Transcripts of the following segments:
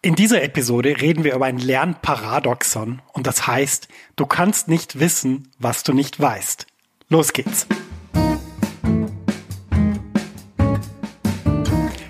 In dieser Episode reden wir über ein Lernparadoxon und das heißt, du kannst nicht wissen, was du nicht weißt. Los geht's.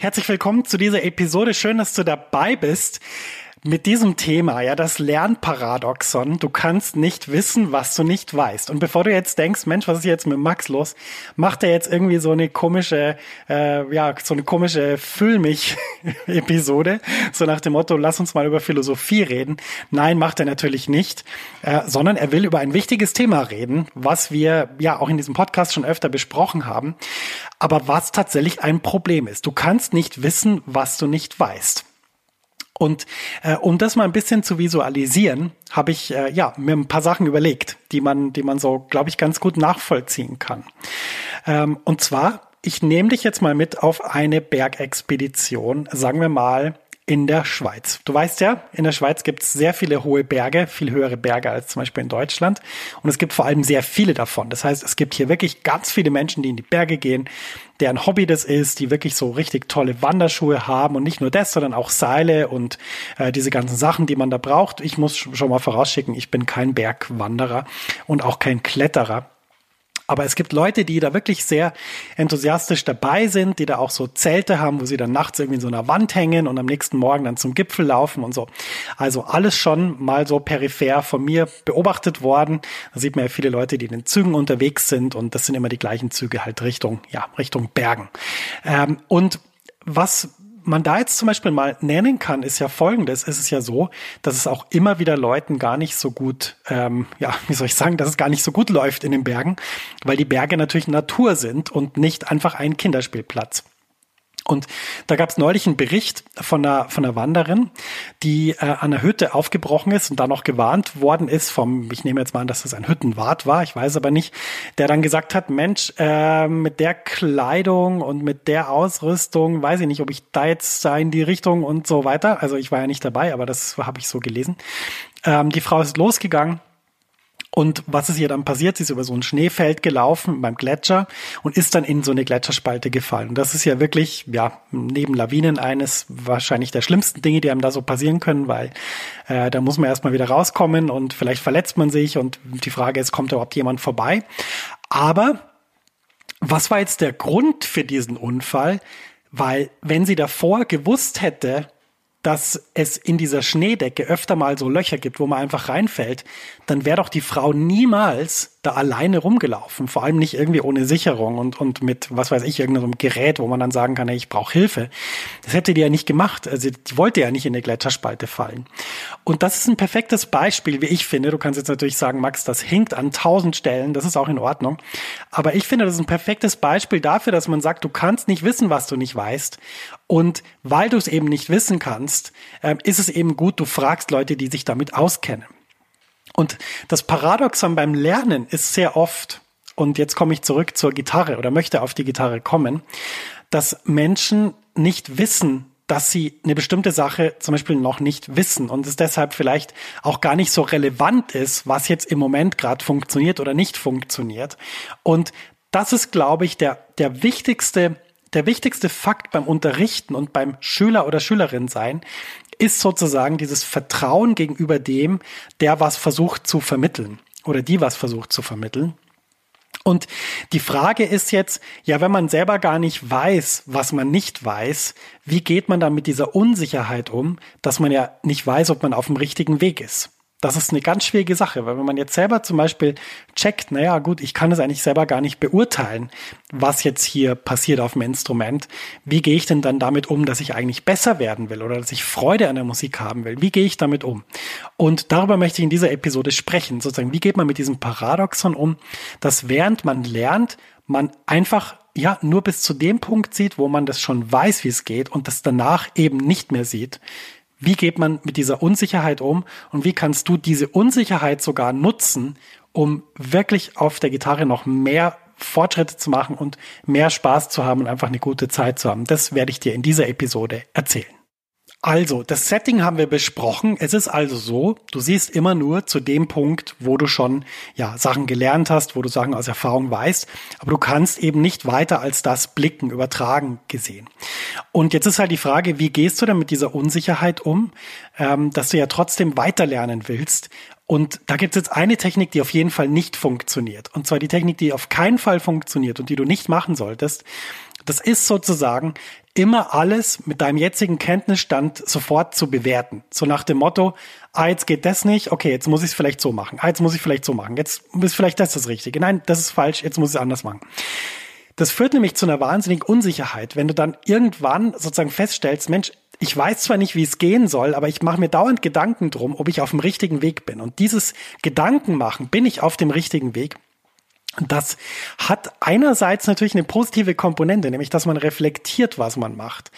Herzlich willkommen zu dieser Episode. Schön, dass du dabei bist mit diesem Thema, ja, das Lernparadoxon. Du kannst nicht wissen, was du nicht weißt. Und bevor du jetzt denkst, Mensch, was ist jetzt mit Max los? Macht er jetzt irgendwie so eine komische, äh, ja, so eine komische Füll mich-Episode, so nach dem Motto, lass uns mal über Philosophie reden. Nein, macht er natürlich nicht, äh, sondern er will über ein wichtiges Thema reden, was wir ja auch in diesem Podcast schon öfter besprochen haben, aber was tatsächlich ein Problem ist. Du kannst nicht wissen, was du nicht weißt. Und äh, um das mal ein bisschen zu visualisieren, habe ich äh, ja mir ein paar Sachen überlegt, die man, die man so, glaube ich, ganz gut nachvollziehen kann. Ähm, und zwar, ich nehme dich jetzt mal mit auf eine Bergexpedition, sagen wir mal in der Schweiz. Du weißt ja, in der Schweiz gibt es sehr viele hohe Berge, viel höhere Berge als zum Beispiel in Deutschland. Und es gibt vor allem sehr viele davon. Das heißt, es gibt hier wirklich ganz viele Menschen, die in die Berge gehen, deren Hobby das ist, die wirklich so richtig tolle Wanderschuhe haben und nicht nur das, sondern auch Seile und äh, diese ganzen Sachen, die man da braucht. Ich muss schon mal vorausschicken, ich bin kein Bergwanderer und auch kein Kletterer. Aber es gibt Leute, die da wirklich sehr enthusiastisch dabei sind, die da auch so Zelte haben, wo sie dann nachts irgendwie in so einer Wand hängen und am nächsten Morgen dann zum Gipfel laufen und so. Also alles schon mal so peripher von mir beobachtet worden. Da sieht man ja viele Leute, die in den Zügen unterwegs sind und das sind immer die gleichen Züge halt Richtung, ja, Richtung Bergen. Ähm, und was man da jetzt zum Beispiel mal nennen kann, ist ja folgendes. Es ist ja so, dass es auch immer wieder Leuten gar nicht so gut, ähm, ja, wie soll ich sagen, dass es gar nicht so gut läuft in den Bergen, weil die Berge natürlich Natur sind und nicht einfach ein Kinderspielplatz. Und da gab es neulich einen Bericht von einer, von einer Wanderin, die äh, an der Hütte aufgebrochen ist und da noch gewarnt worden ist vom, ich nehme jetzt mal an, dass das ein Hüttenwart war, ich weiß aber nicht, der dann gesagt hat, Mensch, äh, mit der Kleidung und mit der Ausrüstung, weiß ich nicht, ob ich da jetzt da in die Richtung und so weiter, also ich war ja nicht dabei, aber das habe ich so gelesen. Ähm, die Frau ist losgegangen und was ist ihr dann passiert? Sie ist über so ein Schneefeld gelaufen beim Gletscher und ist dann in so eine Gletscherspalte gefallen. Und das ist ja wirklich, ja, neben Lawinen eines wahrscheinlich der schlimmsten Dinge, die einem da so passieren können, weil äh, da muss man erstmal wieder rauskommen und vielleicht verletzt man sich und die Frage ist, kommt überhaupt jemand vorbei? Aber was war jetzt der Grund für diesen Unfall? Weil wenn sie davor gewusst hätte, dass es in dieser Schneedecke öfter mal so Löcher gibt, wo man einfach reinfällt, dann wäre doch die Frau niemals da alleine rumgelaufen, vor allem nicht irgendwie ohne Sicherung und, und mit, was weiß ich, irgendeinem Gerät, wo man dann sagen kann, hey, ich brauche Hilfe. Das hätte die ja nicht gemacht. Also die wollte ja nicht in eine Gletscherspalte fallen. Und das ist ein perfektes Beispiel, wie ich finde. Du kannst jetzt natürlich sagen, Max, das hinkt an tausend Stellen, das ist auch in Ordnung. Aber ich finde, das ist ein perfektes Beispiel dafür, dass man sagt, du kannst nicht wissen, was du nicht weißt. Und weil du es eben nicht wissen kannst, äh, ist es eben gut, du fragst Leute, die sich damit auskennen. Und das Paradoxon beim Lernen ist sehr oft, und jetzt komme ich zurück zur Gitarre oder möchte auf die Gitarre kommen, dass Menschen nicht wissen, dass sie eine bestimmte Sache zum Beispiel noch nicht wissen und es deshalb vielleicht auch gar nicht so relevant ist, was jetzt im Moment gerade funktioniert oder nicht funktioniert. Und das ist, glaube ich, der, der wichtigste, der wichtigste Fakt beim Unterrichten und beim Schüler oder Schülerin sein, ist sozusagen dieses Vertrauen gegenüber dem, der was versucht zu vermitteln oder die was versucht zu vermitteln. Und die Frage ist jetzt, ja, wenn man selber gar nicht weiß, was man nicht weiß, wie geht man dann mit dieser Unsicherheit um, dass man ja nicht weiß, ob man auf dem richtigen Weg ist? Das ist eine ganz schwierige Sache, weil wenn man jetzt selber zum Beispiel checkt, naja gut, ich kann es eigentlich selber gar nicht beurteilen, was jetzt hier passiert auf dem Instrument. Wie gehe ich denn dann damit um, dass ich eigentlich besser werden will oder dass ich Freude an der Musik haben will? Wie gehe ich damit um? Und darüber möchte ich in dieser Episode sprechen. Sozusagen, wie geht man mit diesem Paradoxon um, dass während man lernt, man einfach ja nur bis zu dem Punkt sieht, wo man das schon weiß, wie es geht und das danach eben nicht mehr sieht wie geht man mit dieser Unsicherheit um und wie kannst du diese Unsicherheit sogar nutzen, um wirklich auf der Gitarre noch mehr Fortschritte zu machen und mehr Spaß zu haben und einfach eine gute Zeit zu haben. Das werde ich dir in dieser Episode erzählen. Also, das Setting haben wir besprochen. Es ist also so, du siehst immer nur zu dem Punkt, wo du schon ja Sachen gelernt hast, wo du Sachen aus Erfahrung weißt, aber du kannst eben nicht weiter als das blicken, übertragen gesehen. Und jetzt ist halt die Frage, wie gehst du denn mit dieser Unsicherheit um, ähm, dass du ja trotzdem weiterlernen willst? Und da gibt es jetzt eine Technik, die auf jeden Fall nicht funktioniert. Und zwar die Technik, die auf keinen Fall funktioniert und die du nicht machen solltest. Das ist sozusagen immer alles mit deinem jetzigen Kenntnisstand sofort zu bewerten. So nach dem Motto, ah, jetzt geht das nicht, okay, jetzt muss ich es vielleicht so machen. Ah, jetzt muss ich vielleicht so machen. Jetzt ist vielleicht das das Richtige. Nein, das ist falsch, jetzt muss ich es anders machen. Das führt nämlich zu einer wahnsinnigen Unsicherheit, wenn du dann irgendwann sozusagen feststellst, Mensch, ich weiß zwar nicht, wie es gehen soll, aber ich mache mir dauernd Gedanken drum, ob ich auf dem richtigen Weg bin. Und dieses Gedanken machen, bin ich auf dem richtigen Weg, das hat einerseits natürlich eine positive Komponente, nämlich dass man reflektiert, was man macht.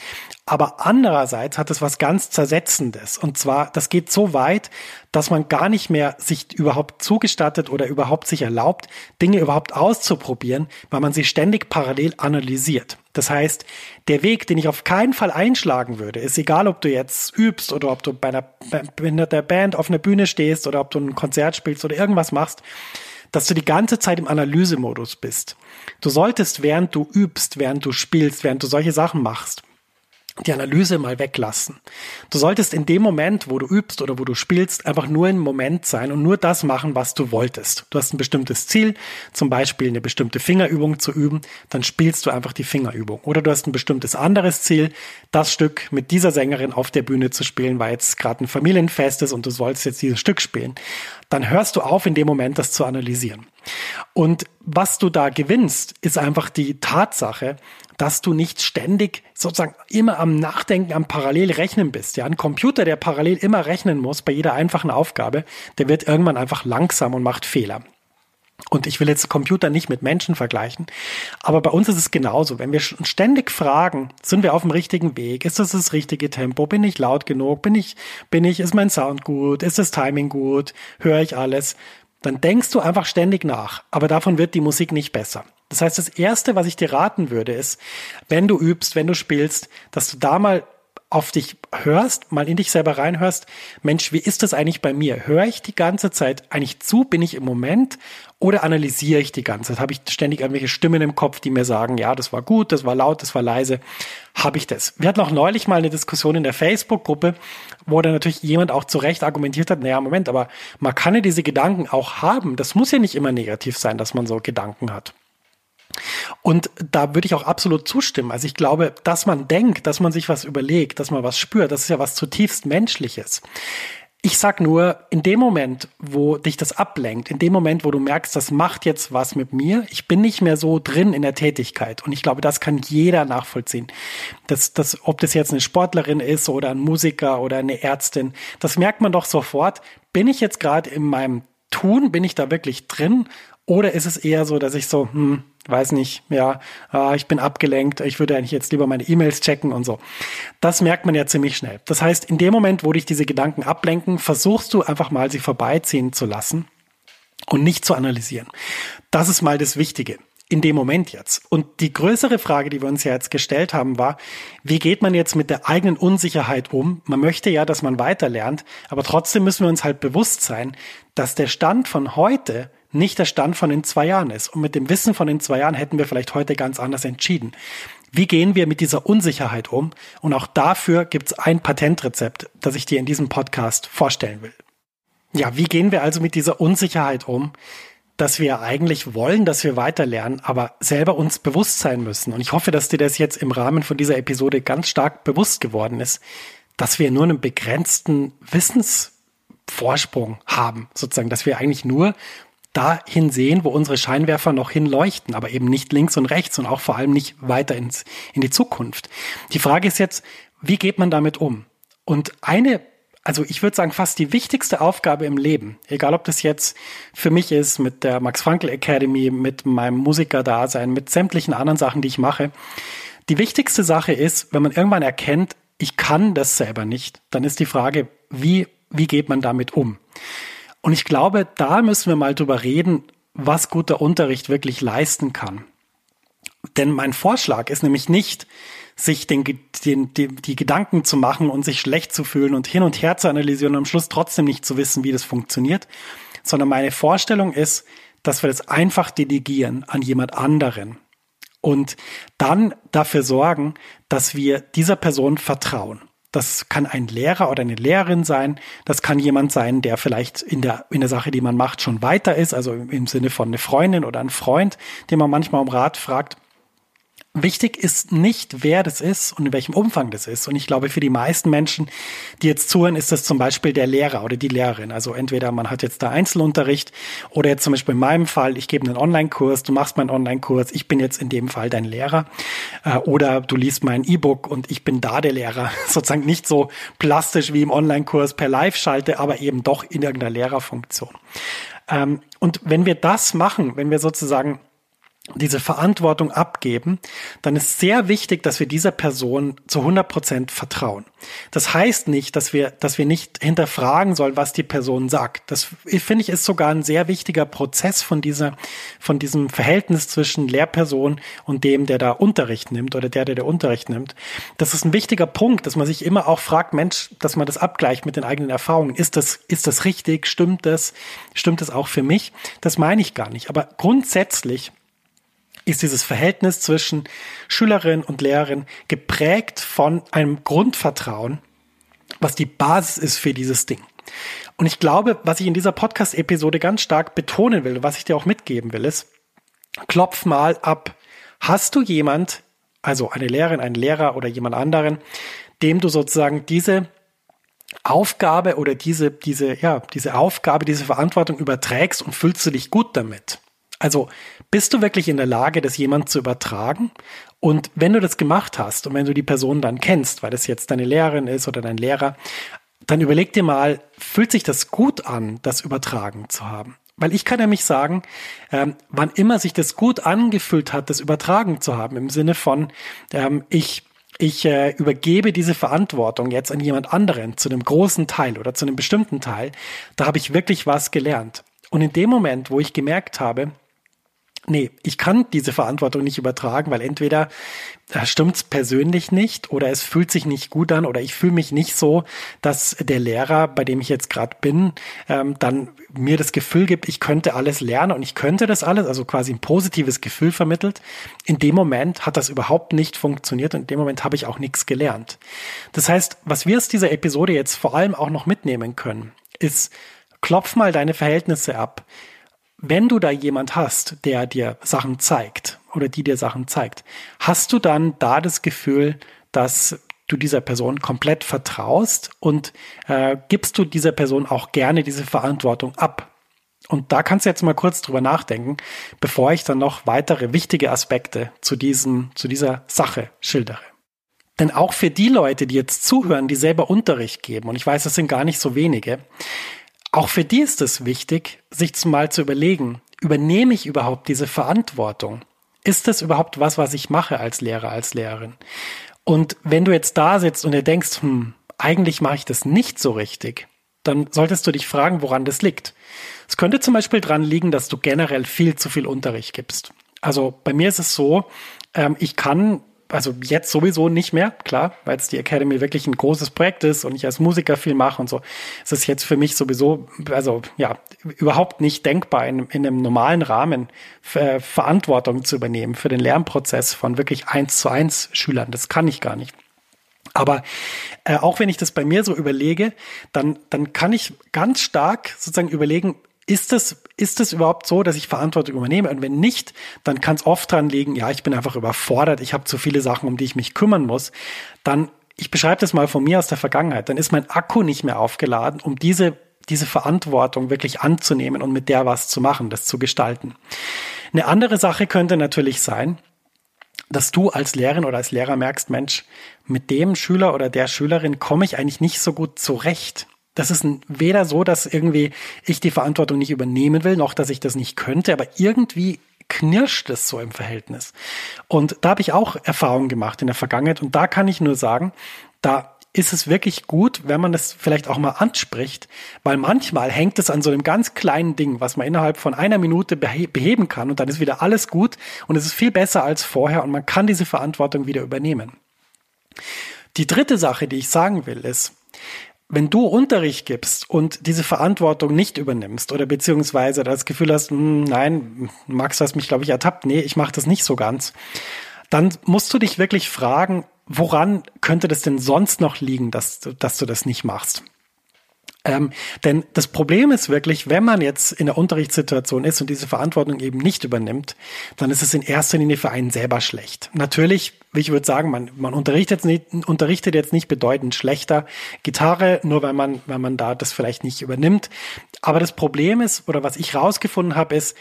Aber andererseits hat es was ganz Zersetzendes. Und zwar, das geht so weit, dass man gar nicht mehr sich überhaupt zugestattet oder überhaupt sich erlaubt, Dinge überhaupt auszuprobieren, weil man sie ständig parallel analysiert. Das heißt, der Weg, den ich auf keinen Fall einschlagen würde, ist egal, ob du jetzt übst oder ob du bei einer, bei einer Band auf einer Bühne stehst oder ob du ein Konzert spielst oder irgendwas machst, dass du die ganze Zeit im Analysemodus bist. Du solltest, während du übst, während du spielst, während du solche Sachen machst, die Analyse mal weglassen. Du solltest in dem Moment, wo du übst oder wo du spielst, einfach nur im Moment sein und nur das machen, was du wolltest. Du hast ein bestimmtes Ziel, zum Beispiel eine bestimmte Fingerübung zu üben, dann spielst du einfach die Fingerübung. Oder du hast ein bestimmtes anderes Ziel, das Stück mit dieser Sängerin auf der Bühne zu spielen, weil jetzt gerade ein Familienfest ist und du sollst jetzt dieses Stück spielen. Dann hörst du auf, in dem Moment das zu analysieren. Und was du da gewinnst, ist einfach die Tatsache, dass du nicht ständig sozusagen immer am Nachdenken, am Parallelrechnen bist. Ja, ein Computer, der parallel immer rechnen muss bei jeder einfachen Aufgabe, der wird irgendwann einfach langsam und macht Fehler. Und ich will jetzt Computer nicht mit Menschen vergleichen, aber bei uns ist es genauso. Wenn wir ständig fragen, sind wir auf dem richtigen Weg? Ist das das richtige Tempo? Bin ich laut genug? Bin ich, bin ich, ist mein Sound gut? Ist das Timing gut? Höre ich alles? Dann denkst du einfach ständig nach, aber davon wird die Musik nicht besser. Das heißt, das Erste, was ich dir raten würde, ist, wenn du übst, wenn du spielst, dass du da mal auf dich hörst, mal in dich selber reinhörst, Mensch, wie ist das eigentlich bei mir? Höre ich die ganze Zeit eigentlich zu? Bin ich im Moment? Oder analysiere ich die ganze Zeit? Habe ich ständig irgendwelche Stimmen im Kopf, die mir sagen, ja, das war gut, das war laut, das war leise? Habe ich das? Wir hatten auch neulich mal eine Diskussion in der Facebook-Gruppe, wo dann natürlich jemand auch zu Recht argumentiert hat, naja, Moment, aber man kann ja diese Gedanken auch haben. Das muss ja nicht immer negativ sein, dass man so Gedanken hat. Und da würde ich auch absolut zustimmen. Also ich glaube, dass man denkt, dass man sich was überlegt, dass man was spürt, das ist ja was zutiefst Menschliches. Ich sag nur, in dem Moment, wo dich das ablenkt, in dem Moment, wo du merkst, das macht jetzt was mit mir, ich bin nicht mehr so drin in der Tätigkeit. Und ich glaube, das kann jeder nachvollziehen. Das, das, ob das jetzt eine Sportlerin ist oder ein Musiker oder eine Ärztin, das merkt man doch sofort. Bin ich jetzt gerade in meinem Tun? Bin ich da wirklich drin? Oder ist es eher so, dass ich so, hm, weiß nicht, ja, äh, ich bin abgelenkt, ich würde eigentlich jetzt lieber meine E-Mails checken und so. Das merkt man ja ziemlich schnell. Das heißt, in dem Moment, wo dich diese Gedanken ablenken, versuchst du einfach mal sie vorbeiziehen zu lassen und nicht zu analysieren. Das ist mal das Wichtige in dem Moment jetzt. Und die größere Frage, die wir uns ja jetzt gestellt haben, war, wie geht man jetzt mit der eigenen Unsicherheit um? Man möchte ja, dass man weiterlernt, aber trotzdem müssen wir uns halt bewusst sein, dass der Stand von heute nicht der Stand von in zwei Jahren ist. Und mit dem Wissen von in zwei Jahren hätten wir vielleicht heute ganz anders entschieden. Wie gehen wir mit dieser Unsicherheit um? Und auch dafür gibt es ein Patentrezept, das ich dir in diesem Podcast vorstellen will. Ja, wie gehen wir also mit dieser Unsicherheit um, dass wir eigentlich wollen, dass wir weiterlernen, aber selber uns bewusst sein müssen? Und ich hoffe, dass dir das jetzt im Rahmen von dieser Episode ganz stark bewusst geworden ist, dass wir nur einen begrenzten Wissensvorsprung haben, sozusagen, dass wir eigentlich nur dahin sehen, wo unsere Scheinwerfer noch hinleuchten, aber eben nicht links und rechts und auch vor allem nicht weiter ins, in die Zukunft. Die Frage ist jetzt, wie geht man damit um? Und eine, also ich würde sagen, fast die wichtigste Aufgabe im Leben, egal ob das jetzt für mich ist mit der Max Frankl Academy, mit meinem Musikerdasein, mit sämtlichen anderen Sachen, die ich mache, die wichtigste Sache ist, wenn man irgendwann erkennt, ich kann das selber nicht, dann ist die Frage, wie, wie geht man damit um? Und ich glaube, da müssen wir mal drüber reden, was guter Unterricht wirklich leisten kann. Denn mein Vorschlag ist nämlich nicht, sich den, den, den, die Gedanken zu machen und sich schlecht zu fühlen und hin und her zu analysieren und am Schluss trotzdem nicht zu wissen, wie das funktioniert, sondern meine Vorstellung ist, dass wir das einfach delegieren an jemand anderen und dann dafür sorgen, dass wir dieser Person vertrauen. Das kann ein Lehrer oder eine Lehrerin sein. Das kann jemand sein, der vielleicht in der, in der Sache, die man macht, schon weiter ist. Also im Sinne von eine Freundin oder ein Freund, den man manchmal um Rat fragt. Wichtig ist nicht, wer das ist und in welchem Umfang das ist. Und ich glaube, für die meisten Menschen, die jetzt zuhören, ist das zum Beispiel der Lehrer oder die Lehrerin. Also entweder man hat jetzt da Einzelunterricht oder jetzt zum Beispiel in meinem Fall, ich gebe einen Online-Kurs, du machst meinen Online-Kurs, ich bin jetzt in dem Fall dein Lehrer. Äh, oder du liest mein E-Book und ich bin da der Lehrer. Sozusagen nicht so plastisch wie im Online-Kurs per Live-Schalte, aber eben doch in irgendeiner Lehrerfunktion. Ähm, und wenn wir das machen, wenn wir sozusagen diese Verantwortung abgeben, dann ist sehr wichtig, dass wir dieser Person zu 100 Prozent vertrauen. Das heißt nicht, dass wir, dass wir nicht hinterfragen sollen, was die Person sagt. Das finde ich ist sogar ein sehr wichtiger Prozess von dieser, von diesem Verhältnis zwischen Lehrperson und dem, der da Unterricht nimmt oder der, der der Unterricht nimmt. Das ist ein wichtiger Punkt, dass man sich immer auch fragt, Mensch, dass man das abgleicht mit den eigenen Erfahrungen. Ist das, ist das richtig? Stimmt das? Stimmt das auch für mich? Das meine ich gar nicht. Aber grundsätzlich ist dieses Verhältnis zwischen Schülerin und Lehrerin geprägt von einem Grundvertrauen, was die Basis ist für dieses Ding. Und ich glaube, was ich in dieser Podcast-Episode ganz stark betonen will, was ich dir auch mitgeben will, ist, klopf mal ab. Hast du jemand, also eine Lehrerin, einen Lehrer oder jemand anderen, dem du sozusagen diese Aufgabe oder diese, diese, ja, diese Aufgabe, diese Verantwortung überträgst und fühlst du dich gut damit? Also bist du wirklich in der Lage, das jemand zu übertragen? Und wenn du das gemacht hast und wenn du die Person dann kennst, weil das jetzt deine Lehrerin ist oder dein Lehrer, dann überleg dir mal, fühlt sich das gut an, das übertragen zu haben? Weil ich kann nämlich sagen, ähm, wann immer sich das gut angefühlt hat, das übertragen zu haben, im Sinne von, ähm, ich ich äh, übergebe diese Verantwortung jetzt an jemand anderen zu einem großen Teil oder zu einem bestimmten Teil, da habe ich wirklich was gelernt. Und in dem Moment, wo ich gemerkt habe, nee, ich kann diese Verantwortung nicht übertragen, weil entweder äh, stimmt's persönlich nicht oder es fühlt sich nicht gut an oder ich fühle mich nicht so, dass der Lehrer, bei dem ich jetzt gerade bin, ähm, dann mir das Gefühl gibt, ich könnte alles lernen und ich könnte das alles, also quasi ein positives Gefühl vermittelt. In dem Moment hat das überhaupt nicht funktioniert und in dem Moment habe ich auch nichts gelernt. Das heißt, was wir aus dieser Episode jetzt vor allem auch noch mitnehmen können, ist, klopf mal deine Verhältnisse ab wenn du da jemand hast, der dir Sachen zeigt oder die dir Sachen zeigt, hast du dann da das Gefühl, dass du dieser Person komplett vertraust und äh, gibst du dieser Person auch gerne diese Verantwortung ab. Und da kannst du jetzt mal kurz drüber nachdenken, bevor ich dann noch weitere wichtige Aspekte zu diesem, zu dieser Sache schildere. Denn auch für die Leute, die jetzt zuhören, die selber Unterricht geben, und ich weiß, es sind gar nicht so wenige, auch für die ist es wichtig, sich mal zu überlegen, übernehme ich überhaupt diese Verantwortung? Ist das überhaupt was, was ich mache als Lehrer, als Lehrerin? Und wenn du jetzt da sitzt und dir denkst, hm, eigentlich mache ich das nicht so richtig, dann solltest du dich fragen, woran das liegt. Es könnte zum Beispiel dran liegen, dass du generell viel zu viel Unterricht gibst. Also bei mir ist es so, ähm, ich kann also jetzt sowieso nicht mehr, klar, weil es die Academy wirklich ein großes Projekt ist und ich als Musiker viel mache und so. Es ist jetzt für mich sowieso, also ja, überhaupt nicht denkbar, in, in einem normalen Rahmen äh, Verantwortung zu übernehmen für den Lernprozess von wirklich eins zu eins Schülern. Das kann ich gar nicht. Aber äh, auch wenn ich das bei mir so überlege, dann, dann kann ich ganz stark sozusagen überlegen, ist das, ist das überhaupt so, dass ich Verantwortung übernehme? Und wenn nicht, dann kann es oft dran liegen, ja, ich bin einfach überfordert, ich habe zu viele Sachen, um die ich mich kümmern muss. Dann, ich beschreibe das mal von mir aus der Vergangenheit, dann ist mein Akku nicht mehr aufgeladen, um diese, diese Verantwortung wirklich anzunehmen und mit der was zu machen, das zu gestalten. Eine andere Sache könnte natürlich sein, dass du als Lehrerin oder als Lehrer merkst, Mensch, mit dem Schüler oder der Schülerin komme ich eigentlich nicht so gut zurecht. Das ist weder so, dass irgendwie ich die Verantwortung nicht übernehmen will, noch dass ich das nicht könnte, aber irgendwie knirscht es so im Verhältnis. Und da habe ich auch Erfahrungen gemacht in der Vergangenheit und da kann ich nur sagen, da ist es wirklich gut, wenn man das vielleicht auch mal anspricht, weil manchmal hängt es an so einem ganz kleinen Ding, was man innerhalb von einer Minute beheben kann und dann ist wieder alles gut und es ist viel besser als vorher und man kann diese Verantwortung wieder übernehmen. Die dritte Sache, die ich sagen will, ist, wenn du Unterricht gibst und diese Verantwortung nicht übernimmst oder beziehungsweise das Gefühl hast, hm, nein, Max hast mich, glaube ich, ertappt, nee, ich mache das nicht so ganz, dann musst du dich wirklich fragen, woran könnte das denn sonst noch liegen, dass, dass du das nicht machst? Ähm, denn das Problem ist wirklich, wenn man jetzt in der Unterrichtssituation ist und diese Verantwortung eben nicht übernimmt, dann ist es in erster Linie für einen selber schlecht. Natürlich, ich würde sagen, man, man unterrichtet, jetzt nicht, unterrichtet jetzt nicht bedeutend schlechter Gitarre, nur weil man, weil man da das vielleicht nicht übernimmt. Aber das Problem ist, oder was ich rausgefunden habe, ist,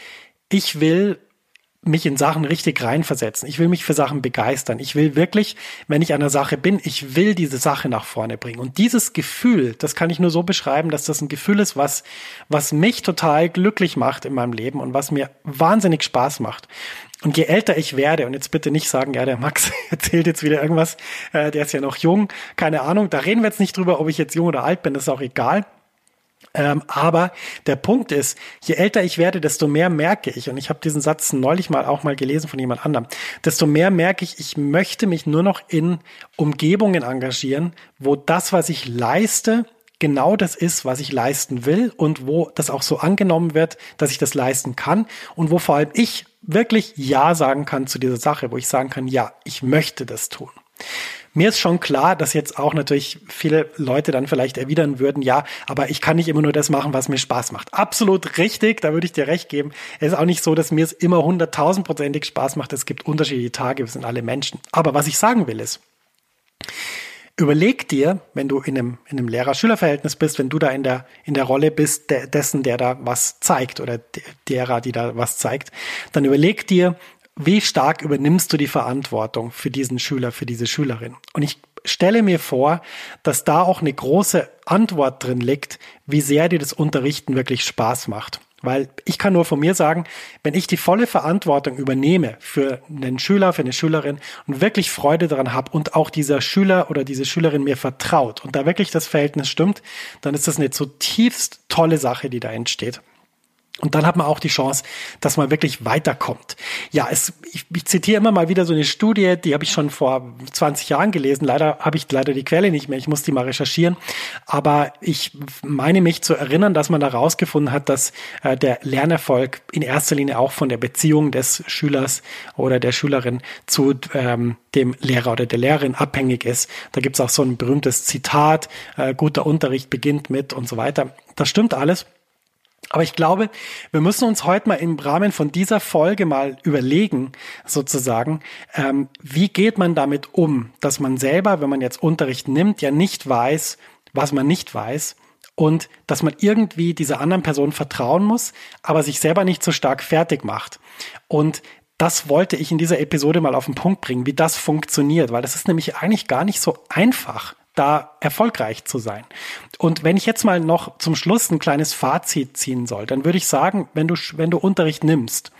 ich will mich in Sachen richtig reinversetzen. Ich will mich für Sachen begeistern. Ich will wirklich, wenn ich an der Sache bin, ich will diese Sache nach vorne bringen. Und dieses Gefühl, das kann ich nur so beschreiben, dass das ein Gefühl ist, was, was mich total glücklich macht in meinem Leben und was mir wahnsinnig Spaß macht. Und je älter ich werde, und jetzt bitte nicht sagen, ja, der Max erzählt jetzt wieder irgendwas, äh, der ist ja noch jung, keine Ahnung, da reden wir jetzt nicht drüber, ob ich jetzt jung oder alt bin, das ist auch egal. Ähm, aber der Punkt ist, je älter ich werde, desto mehr merke ich, und ich habe diesen Satz neulich mal auch mal gelesen von jemand anderem, desto mehr merke ich, ich möchte mich nur noch in Umgebungen engagieren, wo das, was ich leiste, genau das ist, was ich leisten will und wo das auch so angenommen wird, dass ich das leisten kann und wo vor allem ich wirklich Ja sagen kann zu dieser Sache, wo ich sagen kann, ja, ich möchte das tun. Mir ist schon klar, dass jetzt auch natürlich viele Leute dann vielleicht erwidern würden, ja, aber ich kann nicht immer nur das machen, was mir Spaß macht. Absolut richtig, da würde ich dir recht geben. Es ist auch nicht so, dass mir es immer hunderttausendprozentig Spaß macht. Es gibt unterschiedliche Tage, wir sind alle Menschen. Aber was ich sagen will ist, Überleg dir, wenn du in einem, in einem Lehrer-Schüler-Verhältnis bist, wenn du da in der, in der Rolle bist, de, dessen, der da was zeigt oder derer, die da was zeigt, dann überleg dir, wie stark übernimmst du die Verantwortung für diesen Schüler, für diese Schülerin? Und ich stelle mir vor, dass da auch eine große Antwort drin liegt, wie sehr dir das Unterrichten wirklich Spaß macht. Weil ich kann nur von mir sagen, wenn ich die volle Verantwortung übernehme für einen Schüler, für eine Schülerin und wirklich Freude daran habe und auch dieser Schüler oder diese Schülerin mir vertraut und da wirklich das Verhältnis stimmt, dann ist das eine zutiefst tolle Sache, die da entsteht. Und dann hat man auch die Chance, dass man wirklich weiterkommt. Ja, es, ich, ich zitiere immer mal wieder so eine Studie, die habe ich schon vor 20 Jahren gelesen. Leider habe ich leider die Quelle nicht mehr. Ich muss die mal recherchieren. Aber ich meine mich zu erinnern, dass man da rausgefunden hat, dass äh, der Lernerfolg in erster Linie auch von der Beziehung des Schülers oder der Schülerin zu ähm, dem Lehrer oder der Lehrerin abhängig ist. Da gibt's auch so ein berühmtes Zitat, äh, guter Unterricht beginnt mit und so weiter. Das stimmt alles. Aber ich glaube, wir müssen uns heute mal im Rahmen von dieser Folge mal überlegen, sozusagen, ähm, wie geht man damit um, dass man selber, wenn man jetzt Unterricht nimmt, ja nicht weiß, was man nicht weiß und dass man irgendwie dieser anderen Person vertrauen muss, aber sich selber nicht so stark fertig macht. Und das wollte ich in dieser Episode mal auf den Punkt bringen, wie das funktioniert, weil das ist nämlich eigentlich gar nicht so einfach da erfolgreich zu sein. Und wenn ich jetzt mal noch zum Schluss ein kleines Fazit ziehen soll, dann würde ich sagen, wenn du, wenn du Unterricht nimmst,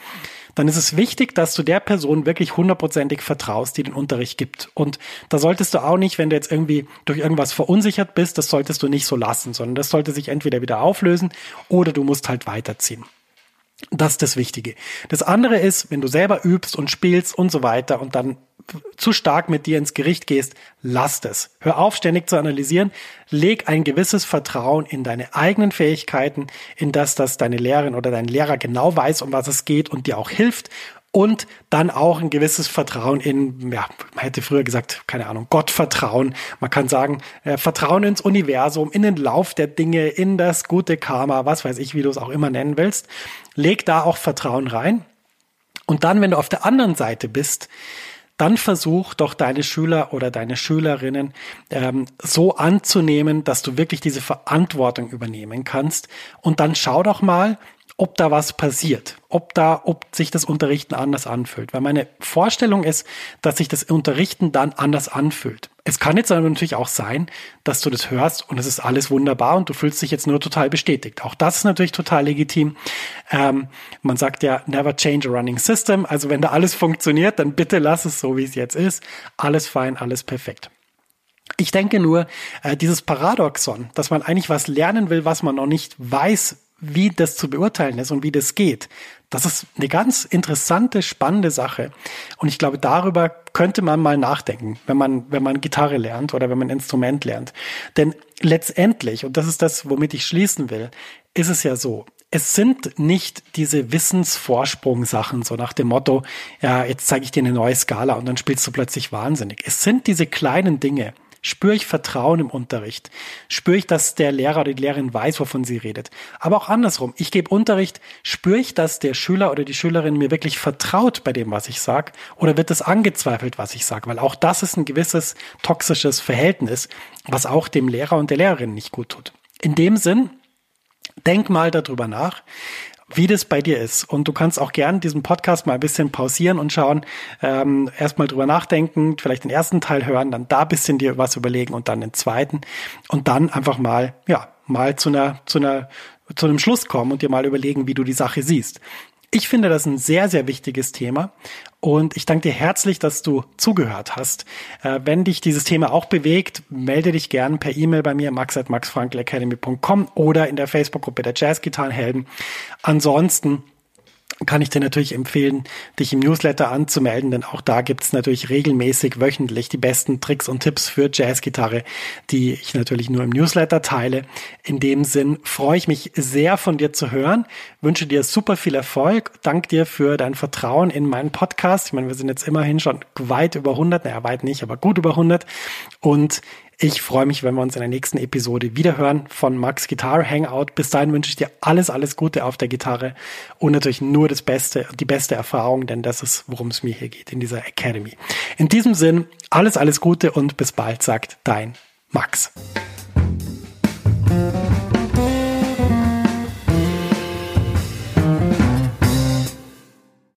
dann ist es wichtig, dass du der Person wirklich hundertprozentig vertraust, die den Unterricht gibt. Und da solltest du auch nicht, wenn du jetzt irgendwie durch irgendwas verunsichert bist, das solltest du nicht so lassen, sondern das sollte sich entweder wieder auflösen oder du musst halt weiterziehen. Das ist das Wichtige. Das andere ist, wenn du selber übst und spielst und so weiter und dann zu stark mit dir ins Gericht gehst, lass es. Hör auf, ständig zu analysieren. Leg ein gewisses Vertrauen in deine eigenen Fähigkeiten, in das, dass deine Lehrerin oder dein Lehrer genau weiß, um was es geht und dir auch hilft und dann auch ein gewisses Vertrauen in, ja, man hätte früher gesagt, keine Ahnung, Gottvertrauen. Man kann sagen, äh, Vertrauen ins Universum, in den Lauf der Dinge, in das gute Karma, was weiß ich, wie du es auch immer nennen willst. Leg da auch Vertrauen rein. Und dann, wenn du auf der anderen Seite bist, dann versuch doch deine Schüler oder deine Schülerinnen ähm, so anzunehmen, dass du wirklich diese Verantwortung übernehmen kannst. Und dann schau doch mal, ob da was passiert, ob da, ob sich das Unterrichten anders anfühlt. Weil meine Vorstellung ist, dass sich das Unterrichten dann anders anfühlt. Es kann jetzt aber natürlich auch sein, dass du das hörst und es ist alles wunderbar und du fühlst dich jetzt nur total bestätigt. Auch das ist natürlich total legitim. Ähm, man sagt ja, never change a running system. Also wenn da alles funktioniert, dann bitte lass es so, wie es jetzt ist. Alles fein, alles perfekt. Ich denke nur, äh, dieses Paradoxon, dass man eigentlich was lernen will, was man noch nicht weiß, wie das zu beurteilen ist und wie das geht. Das ist eine ganz interessante, spannende Sache. Und ich glaube, darüber könnte man mal nachdenken, wenn man, wenn man Gitarre lernt oder wenn man Instrument lernt. Denn letztendlich, und das ist das, womit ich schließen will, ist es ja so, es sind nicht diese Wissensvorsprung-Sachen, so nach dem Motto, ja, jetzt zeige ich dir eine neue Skala und dann spielst du plötzlich wahnsinnig. Es sind diese kleinen Dinge, Spüre ich Vertrauen im Unterricht? Spüre ich, dass der Lehrer oder die Lehrerin weiß, wovon sie redet? Aber auch andersrum. Ich gebe Unterricht. Spüre ich, dass der Schüler oder die Schülerin mir wirklich vertraut bei dem, was ich sage? Oder wird es angezweifelt, was ich sage? Weil auch das ist ein gewisses toxisches Verhältnis, was auch dem Lehrer und der Lehrerin nicht gut tut. In dem Sinn, denk mal darüber nach wie das bei dir ist. Und du kannst auch gern diesen Podcast mal ein bisschen pausieren und schauen, ähm, erstmal drüber nachdenken, vielleicht den ersten Teil hören, dann da bisschen dir was überlegen und dann den zweiten und dann einfach mal, ja, mal zu einer, zu einer, zu einem Schluss kommen und dir mal überlegen, wie du die Sache siehst. Ich finde das ein sehr, sehr wichtiges Thema und ich danke dir herzlich, dass du zugehört hast. Äh, wenn dich dieses Thema auch bewegt, melde dich gern per E-Mail bei mir, max.maxfrankelacademy.com oder in der Facebook-Gruppe der Jazzgitarrenhelden. Ansonsten kann ich dir natürlich empfehlen, dich im Newsletter anzumelden, denn auch da gibt's natürlich regelmäßig wöchentlich die besten Tricks und Tipps für Jazzgitarre, die ich natürlich nur im Newsletter teile. In dem Sinn freue ich mich sehr von dir zu hören, wünsche dir super viel Erfolg, danke dir für dein Vertrauen in meinen Podcast. Ich meine, wir sind jetzt immerhin schon weit über 100, naja, weit nicht, aber gut über 100 und ich freue mich, wenn wir uns in der nächsten Episode wiederhören von Max Guitar Hangout. Bis dahin wünsche ich dir alles, alles Gute auf der Gitarre und natürlich nur das Beste, die beste Erfahrung, denn das ist, worum es mir hier geht in dieser Academy. In diesem Sinn, alles, alles Gute und bis bald, sagt dein Max.